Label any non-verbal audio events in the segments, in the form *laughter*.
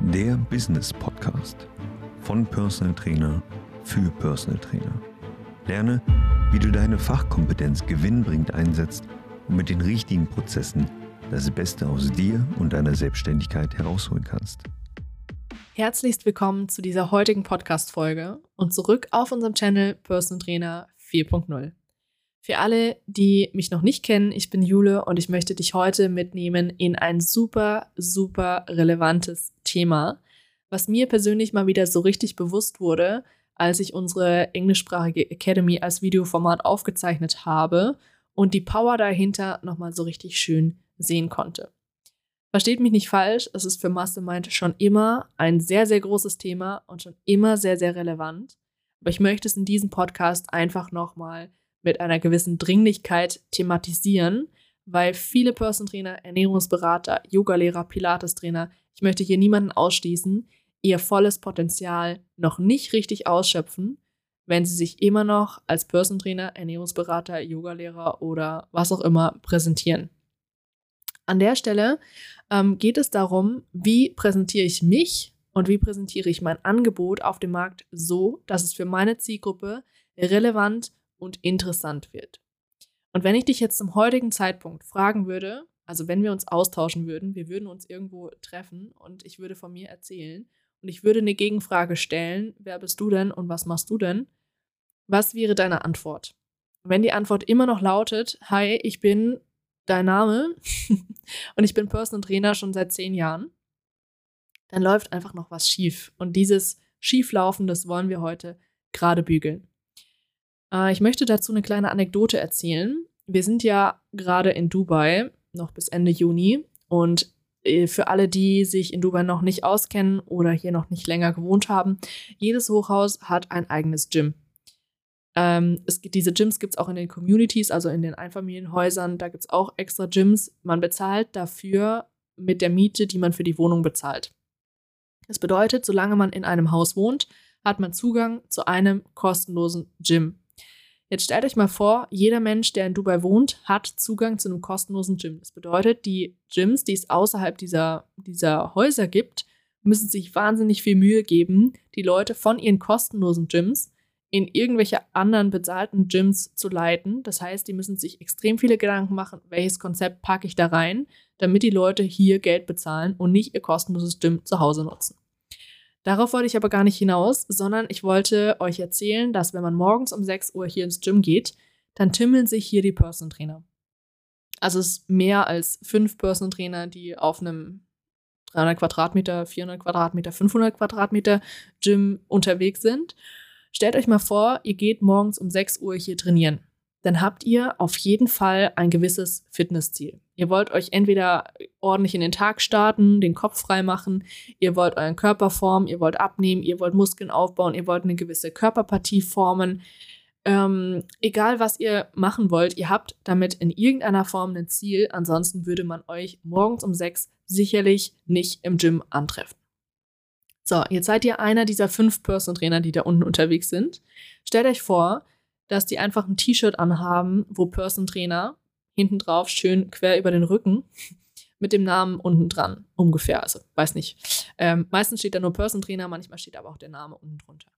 der Business Podcast von Personal Trainer für Personal Trainer. Lerne, wie du deine Fachkompetenz gewinnbringend einsetzt und mit den richtigen Prozessen das Beste aus dir und deiner Selbstständigkeit herausholen kannst. Herzlichst willkommen zu dieser heutigen Podcast-Folge und zurück auf unserem Channel Personal Trainer 4.0. Für alle, die mich noch nicht kennen, ich bin Jule und ich möchte dich heute mitnehmen in ein super, super relevantes Thema, was mir persönlich mal wieder so richtig bewusst wurde, als ich unsere englischsprachige Academy als Videoformat aufgezeichnet habe und die Power dahinter nochmal so richtig schön sehen konnte. Versteht mich nicht falsch, es ist für Mastermind schon immer ein sehr, sehr großes Thema und schon immer sehr, sehr relevant. Aber ich möchte es in diesem Podcast einfach nochmal mit einer gewissen Dringlichkeit thematisieren, weil viele Person Trainer, Ernährungsberater, Yogalehrer, Pilates-Trainer, ich möchte hier niemanden ausschließen, ihr volles Potenzial noch nicht richtig ausschöpfen, wenn sie sich immer noch als Person Trainer, Ernährungsberater, Yogalehrer oder was auch immer präsentieren. An der Stelle ähm, geht es darum, wie präsentiere ich mich und wie präsentiere ich mein Angebot auf dem Markt so, dass es für meine Zielgruppe relevant und interessant wird. Und wenn ich dich jetzt zum heutigen Zeitpunkt fragen würde, also wenn wir uns austauschen würden, wir würden uns irgendwo treffen und ich würde von mir erzählen und ich würde eine Gegenfrage stellen, wer bist du denn und was machst du denn? Was wäre deine Antwort? Wenn die Antwort immer noch lautet, hi, ich bin dein Name *laughs* und ich bin Personal Trainer schon seit zehn Jahren, dann läuft einfach noch was schief. Und dieses Schieflaufen, das wollen wir heute gerade bügeln. Äh, ich möchte dazu eine kleine Anekdote erzählen. Wir sind ja gerade in Dubai, noch bis Ende Juni. Und äh, für alle, die sich in Dubai noch nicht auskennen oder hier noch nicht länger gewohnt haben, jedes Hochhaus hat ein eigenes Gym. Ähm, es, diese Gyms gibt es auch in den Communities, also in den Einfamilienhäusern. Da gibt es auch extra Gyms. Man bezahlt dafür mit der Miete, die man für die Wohnung bezahlt. Das bedeutet, solange man in einem Haus wohnt, hat man Zugang zu einem kostenlosen Gym. Jetzt stellt euch mal vor, jeder Mensch, der in Dubai wohnt, hat Zugang zu einem kostenlosen Gym. Das bedeutet, die Gyms, die es außerhalb dieser, dieser Häuser gibt, müssen sich wahnsinnig viel Mühe geben, die Leute von ihren kostenlosen Gyms in irgendwelche anderen bezahlten Gyms zu leiten. Das heißt, die müssen sich extrem viele Gedanken machen, welches Konzept packe ich da rein, damit die Leute hier Geld bezahlen und nicht ihr kostenloses Gym zu Hause nutzen. Darauf wollte ich aber gar nicht hinaus, sondern ich wollte euch erzählen, dass wenn man morgens um 6 Uhr hier ins Gym geht, dann tümmeln sich hier die Person Trainer. Also es ist mehr als fünf Person Trainer, die auf einem 300 Quadratmeter, 400 Quadratmeter, 500 Quadratmeter Gym unterwegs sind. Stellt euch mal vor, ihr geht morgens um 6 Uhr hier trainieren dann habt ihr auf jeden Fall ein gewisses Fitnessziel. Ihr wollt euch entweder ordentlich in den Tag starten, den Kopf frei machen, ihr wollt euren Körper formen, ihr wollt abnehmen, ihr wollt Muskeln aufbauen, ihr wollt eine gewisse Körperpartie formen. Ähm, egal was ihr machen wollt, ihr habt damit in irgendeiner Form ein Ziel. Ansonsten würde man euch morgens um sechs sicherlich nicht im Gym antreffen. So, jetzt seid ihr einer dieser fünf Person-Trainer, die da unten unterwegs sind. Stellt euch vor, dass die einfach ein T-Shirt anhaben, wo Person Trainer hinten drauf schön quer über den Rücken mit dem Namen unten dran, ungefähr. Also weiß nicht. Ähm, meistens steht da nur Person Trainer, manchmal steht aber auch der Name unten drunter.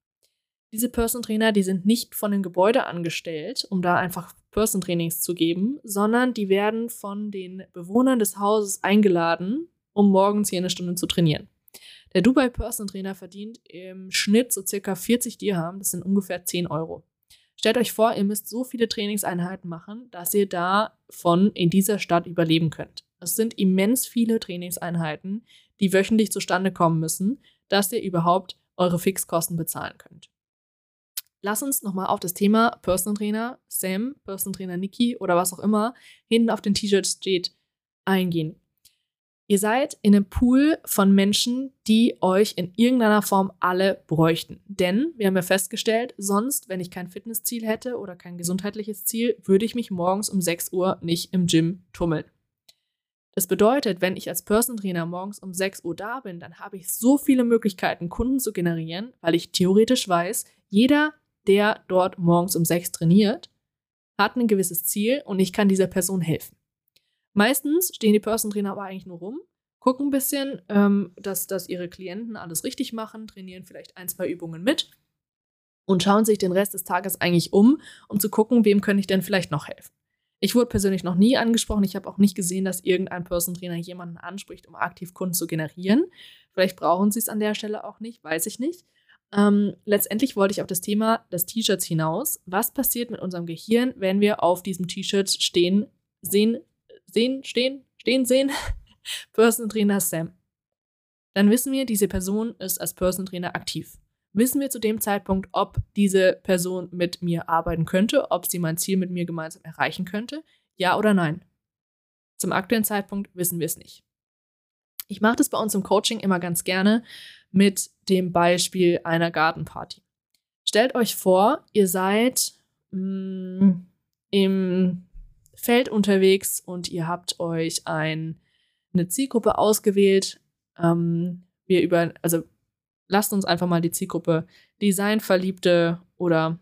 Diese Person Trainer, die sind nicht von dem Gebäude angestellt, um da einfach Person Trainings zu geben, sondern die werden von den Bewohnern des Hauses eingeladen, um morgens hier eine Stunde zu trainieren. Der Dubai Person Trainer verdient im Schnitt so circa 40 Dirham, das sind ungefähr 10 Euro. Stellt euch vor, ihr müsst so viele Trainingseinheiten machen, dass ihr davon in dieser Stadt überleben könnt. Es sind immens viele Trainingseinheiten, die wöchentlich zustande kommen müssen, dass ihr überhaupt eure Fixkosten bezahlen könnt. Lass uns nochmal auf das Thema Personal Trainer Sam, Personal Trainer Niki oder was auch immer hinten auf den T-Shirts steht, eingehen. Ihr seid in einem Pool von Menschen, die euch in irgendeiner Form alle bräuchten. Denn wir haben ja festgestellt, sonst, wenn ich kein Fitnessziel hätte oder kein gesundheitliches Ziel, würde ich mich morgens um 6 Uhr nicht im Gym tummeln. Das bedeutet, wenn ich als Person Trainer morgens um 6 Uhr da bin, dann habe ich so viele Möglichkeiten, Kunden zu generieren, weil ich theoretisch weiß, jeder, der dort morgens um 6 trainiert, hat ein gewisses Ziel und ich kann dieser Person helfen. Meistens stehen die Person Trainer aber eigentlich nur rum gucken ein bisschen, ähm, dass, dass ihre Klienten alles richtig machen, trainieren vielleicht ein, zwei Übungen mit und schauen sich den Rest des Tages eigentlich um, um zu gucken, wem könnte ich denn vielleicht noch helfen. Ich wurde persönlich noch nie angesprochen. Ich habe auch nicht gesehen, dass irgendein Person Trainer jemanden anspricht, um aktiv Kunden zu generieren. Vielleicht brauchen sie es an der Stelle auch nicht, weiß ich nicht. Ähm, letztendlich wollte ich auf das Thema des T-Shirts hinaus. Was passiert mit unserem Gehirn, wenn wir auf diesem T-Shirt stehen, sehen, sehen, stehen, stehen, sehen? *laughs* Person Trainer Sam. Dann wissen wir, diese Person ist als Person Trainer aktiv. Wissen wir zu dem Zeitpunkt, ob diese Person mit mir arbeiten könnte, ob sie mein Ziel mit mir gemeinsam erreichen könnte? Ja oder nein? Zum aktuellen Zeitpunkt wissen wir es nicht. Ich mache das bei uns im Coaching immer ganz gerne mit dem Beispiel einer Gartenparty. Stellt euch vor, ihr seid mh, mm, im Feld unterwegs und ihr habt euch ein, eine Zielgruppe ausgewählt. Ähm, wir über, also lasst uns einfach mal die Zielgruppe Designverliebte oder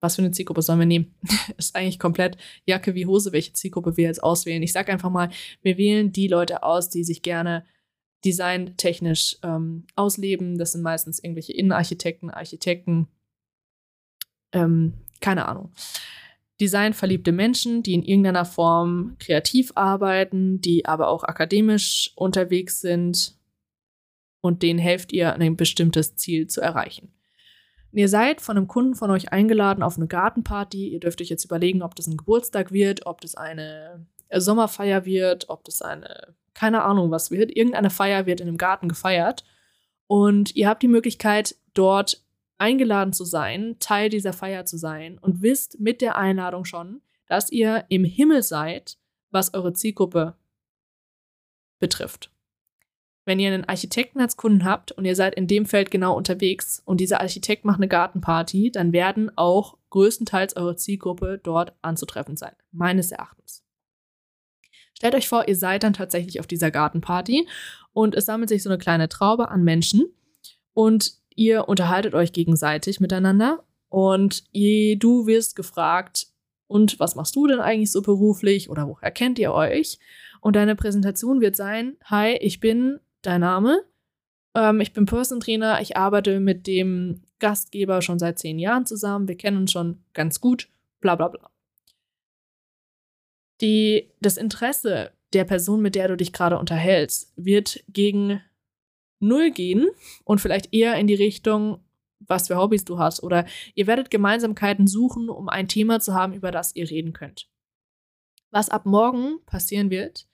was für eine Zielgruppe sollen wir nehmen? *laughs* ist eigentlich komplett Jacke wie Hose, welche Zielgruppe wir jetzt auswählen. Ich sage einfach mal, wir wählen die Leute aus, die sich gerne designtechnisch ähm, ausleben. Das sind meistens irgendwelche Innenarchitekten, Architekten, ähm, keine Ahnung. Designverliebte Menschen, die in irgendeiner Form kreativ arbeiten, die aber auch akademisch unterwegs sind und denen helft ihr, ein bestimmtes Ziel zu erreichen. Ihr seid von einem Kunden von euch eingeladen auf eine Gartenparty. Ihr dürft euch jetzt überlegen, ob das ein Geburtstag wird, ob das eine Sommerfeier wird, ob das eine, keine Ahnung was wird. Irgendeine Feier wird in einem Garten gefeiert. Und ihr habt die Möglichkeit, dort eingeladen zu sein, Teil dieser Feier zu sein und wisst mit der Einladung schon, dass ihr im Himmel seid, was eure Zielgruppe betrifft wenn ihr einen Architekten als Kunden habt und ihr seid in dem Feld genau unterwegs und dieser Architekt macht eine Gartenparty, dann werden auch größtenteils eure Zielgruppe dort anzutreffen sein, meines Erachtens. Stellt euch vor, ihr seid dann tatsächlich auf dieser Gartenparty und es sammelt sich so eine kleine Traube an Menschen und ihr unterhaltet euch gegenseitig miteinander und du wirst gefragt, und was machst du denn eigentlich so beruflich oder woher kennt ihr euch? Und deine Präsentation wird sein, hi, ich bin dein Name? Ähm, ich bin Person Trainer. Ich arbeite mit dem Gastgeber schon seit zehn Jahren zusammen. Wir kennen uns schon ganz gut. Bla bla bla. Die, das Interesse der Person, mit der du dich gerade unterhältst, wird gegen Null gehen und vielleicht eher in die Richtung, was für Hobbys du hast. Oder ihr werdet Gemeinsamkeiten suchen, um ein Thema zu haben, über das ihr reden könnt. Was ab morgen passieren wird,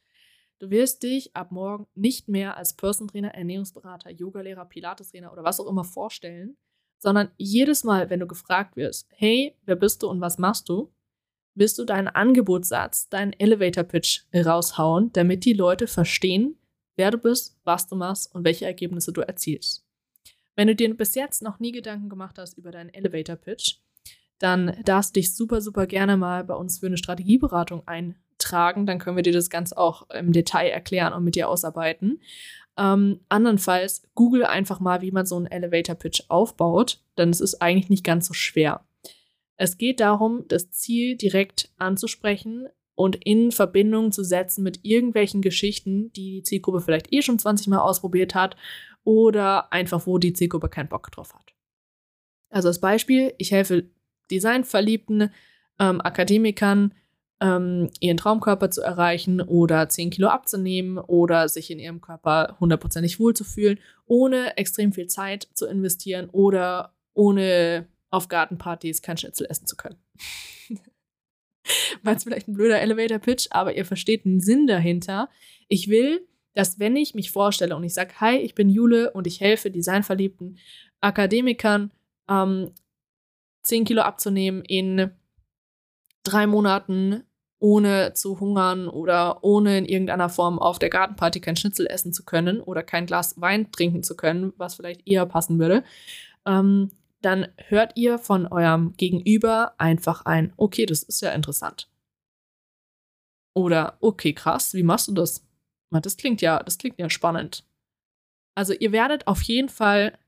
Du wirst dich ab morgen nicht mehr als Person Trainer, Ernährungsberater, Yogalehrer, Pilates-Trainer oder was auch immer vorstellen, sondern jedes Mal, wenn du gefragt wirst, hey, wer bist du und was machst du, wirst du deinen Angebotssatz, deinen Elevator-Pitch raushauen, damit die Leute verstehen, wer du bist, was du machst und welche Ergebnisse du erzielst. Wenn du dir bis jetzt noch nie Gedanken gemacht hast über deinen Elevator-Pitch, dann darfst du dich super, super gerne mal bei uns für eine Strategieberatung ein tragen, dann können wir dir das Ganze auch im Detail erklären und mit dir ausarbeiten. Ähm, andernfalls google einfach mal, wie man so einen Elevator Pitch aufbaut, denn es ist eigentlich nicht ganz so schwer. Es geht darum, das Ziel direkt anzusprechen und in Verbindung zu setzen mit irgendwelchen Geschichten, die die Zielgruppe vielleicht eh schon 20 Mal ausprobiert hat oder einfach, wo die Zielgruppe keinen Bock drauf hat. Also als Beispiel, ich helfe designverliebten ähm, Akademikern, ähm, ihren Traumkörper zu erreichen oder 10 Kilo abzunehmen oder sich in ihrem Körper hundertprozentig wohlzufühlen, ohne extrem viel Zeit zu investieren oder ohne auf Gartenpartys kein Schnitzel essen zu können. *laughs* *laughs* War es vielleicht ein blöder Elevator-Pitch, aber ihr versteht den Sinn dahinter. Ich will, dass wenn ich mich vorstelle und ich sage, hi, ich bin Jule und ich helfe designverliebten Akademikern, ähm, 10 Kilo abzunehmen in drei Monaten ohne zu hungern oder ohne in irgendeiner Form auf der Gartenparty kein Schnitzel essen zu können oder kein Glas Wein trinken zu können, was vielleicht eher passen würde, ähm, dann hört ihr von eurem Gegenüber einfach ein, okay, das ist ja interessant. Oder, okay, krass, wie machst du das? Das klingt ja, das klingt ja spannend. Also ihr werdet auf jeden Fall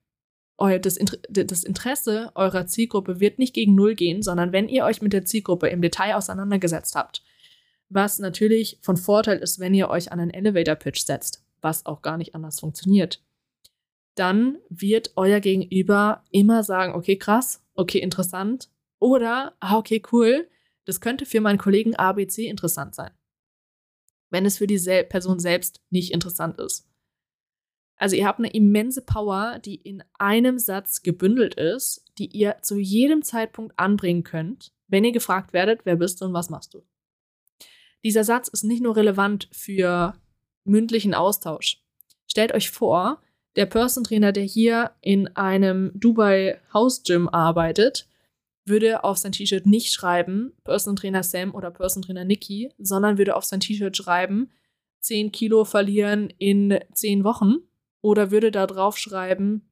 das, das Interesse eurer Zielgruppe wird nicht gegen Null gehen, sondern wenn ihr euch mit der Zielgruppe im Detail auseinandergesetzt habt, was natürlich von Vorteil ist, wenn ihr euch an einen Elevator-Pitch setzt. was auch gar nicht anders funktioniert, dann wird euer Gegenüber immer sagen, okay, krass, okay, interessant oder, ah, okay, cool, das könnte für meinen Kollegen ABC interessant sein, wenn es für die Sel Person selbst nicht interessant ist. Also ihr habt eine immense Power, die in einem Satz gebündelt ist, die ihr zu jedem Zeitpunkt anbringen könnt, wenn ihr gefragt werdet, wer bist du und was machst du. Dieser Satz ist nicht nur relevant für mündlichen Austausch. Stellt euch vor, der Person Trainer, der hier in einem Dubai House Gym arbeitet, würde auf sein T-Shirt nicht schreiben Person Trainer Sam oder Person Trainer Nikki, sondern würde auf sein T-Shirt schreiben 10 Kilo verlieren in 10 Wochen oder würde da drauf schreiben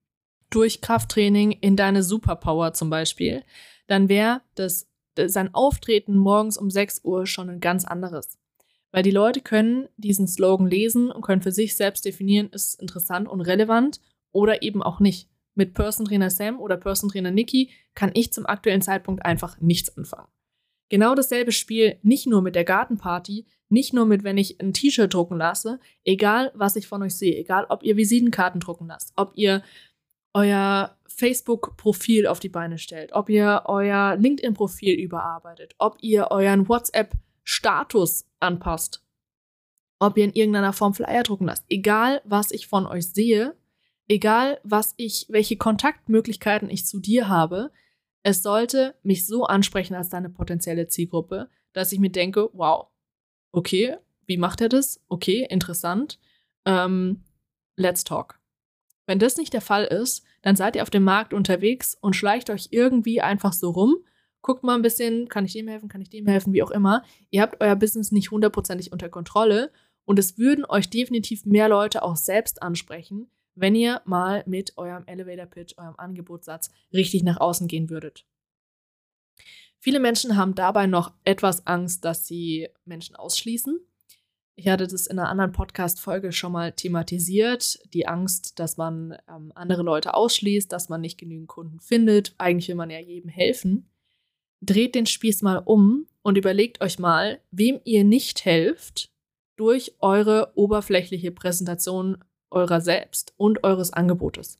durch Krafttraining in deine Superpower zum Beispiel, dann wäre das sein Auftreten morgens um 6 Uhr schon ein ganz anderes. Weil die Leute können diesen Slogan lesen und können für sich selbst definieren, ist es interessant und relevant oder eben auch nicht. Mit Person Trainer Sam oder Person Trainer Nikki kann ich zum aktuellen Zeitpunkt einfach nichts anfangen. Genau dasselbe Spiel nicht nur mit der Gartenparty, nicht nur mit, wenn ich ein T-Shirt drucken lasse, egal was ich von euch sehe, egal ob ihr Visitenkarten drucken lasst, ob ihr euer Facebook-Profil auf die Beine stellt, ob ihr euer LinkedIn-Profil überarbeitet, ob ihr euren WhatsApp-Status anpasst, ob ihr in irgendeiner Form Flyer drucken lasst. Egal, was ich von euch sehe, egal, was ich, welche Kontaktmöglichkeiten ich zu dir habe, es sollte mich so ansprechen als deine potenzielle Zielgruppe, dass ich mir denke, wow, okay, wie macht er das? Okay, interessant. Ähm, let's talk. Wenn das nicht der Fall ist, dann seid ihr auf dem Markt unterwegs und schleicht euch irgendwie einfach so rum. Guckt mal ein bisschen, kann ich dem helfen, kann ich dem helfen, wie auch immer. Ihr habt euer Business nicht hundertprozentig unter Kontrolle und es würden euch definitiv mehr Leute auch selbst ansprechen, wenn ihr mal mit eurem Elevator Pitch, eurem Angebotssatz richtig nach außen gehen würdet. Viele Menschen haben dabei noch etwas Angst, dass sie Menschen ausschließen. Ich hatte das in einer anderen Podcast-Folge schon mal thematisiert. Die Angst, dass man ähm, andere Leute ausschließt, dass man nicht genügend Kunden findet. Eigentlich will man ja jedem helfen. Dreht den Spieß mal um und überlegt euch mal, wem ihr nicht helft durch eure oberflächliche Präsentation eurer selbst und eures Angebotes.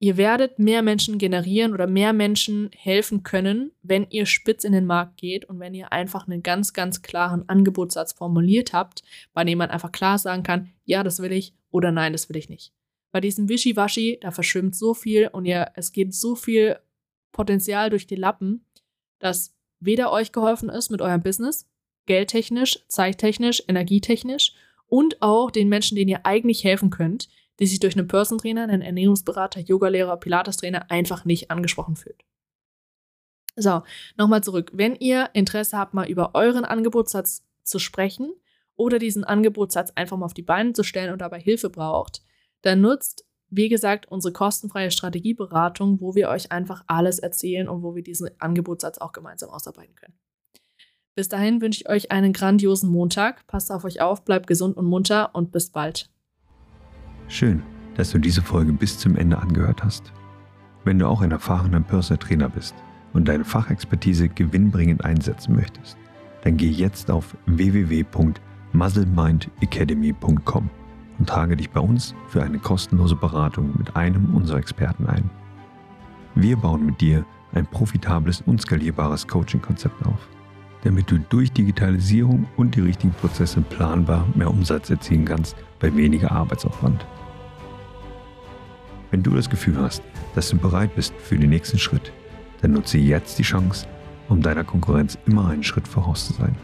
Ihr werdet mehr Menschen generieren oder mehr Menschen helfen können, wenn ihr spitz in den Markt geht und wenn ihr einfach einen ganz, ganz klaren Angebotssatz formuliert habt, bei dem man einfach klar sagen kann, ja, das will ich oder nein, das will ich nicht. Bei diesem Wischiwaschi, da verschwimmt so viel und ihr, es geht so viel Potenzial durch die Lappen, dass weder euch geholfen ist mit eurem Business, geldtechnisch, zeittechnisch, energietechnisch und auch den Menschen, denen ihr eigentlich helfen könnt, die sich durch einen Person Trainer, einen Ernährungsberater, Yogalehrer, Pilates-Trainer einfach nicht angesprochen fühlt. So, nochmal zurück. Wenn ihr Interesse habt, mal über euren Angebotssatz zu sprechen oder diesen Angebotssatz einfach mal auf die Beine zu stellen und dabei Hilfe braucht, dann nutzt, wie gesagt, unsere kostenfreie Strategieberatung, wo wir euch einfach alles erzählen und wo wir diesen Angebotssatz auch gemeinsam ausarbeiten können. Bis dahin wünsche ich euch einen grandiosen Montag. Passt auf euch auf, bleibt gesund und munter und bis bald. Schön, dass du diese Folge bis zum Ende angehört hast. Wenn du auch ein erfahrener Personal Trainer bist und deine Fachexpertise gewinnbringend einsetzen möchtest, dann geh jetzt auf www.muzzlemindacademy.com und trage dich bei uns für eine kostenlose Beratung mit einem unserer Experten ein. Wir bauen mit dir ein profitables und skalierbares Coaching-Konzept auf, damit du durch Digitalisierung und die richtigen Prozesse planbar mehr Umsatz erzielen kannst bei weniger Arbeitsaufwand. Wenn du das Gefühl hast, dass du bereit bist für den nächsten Schritt, dann nutze jetzt die Chance, um deiner Konkurrenz immer einen Schritt voraus zu sein.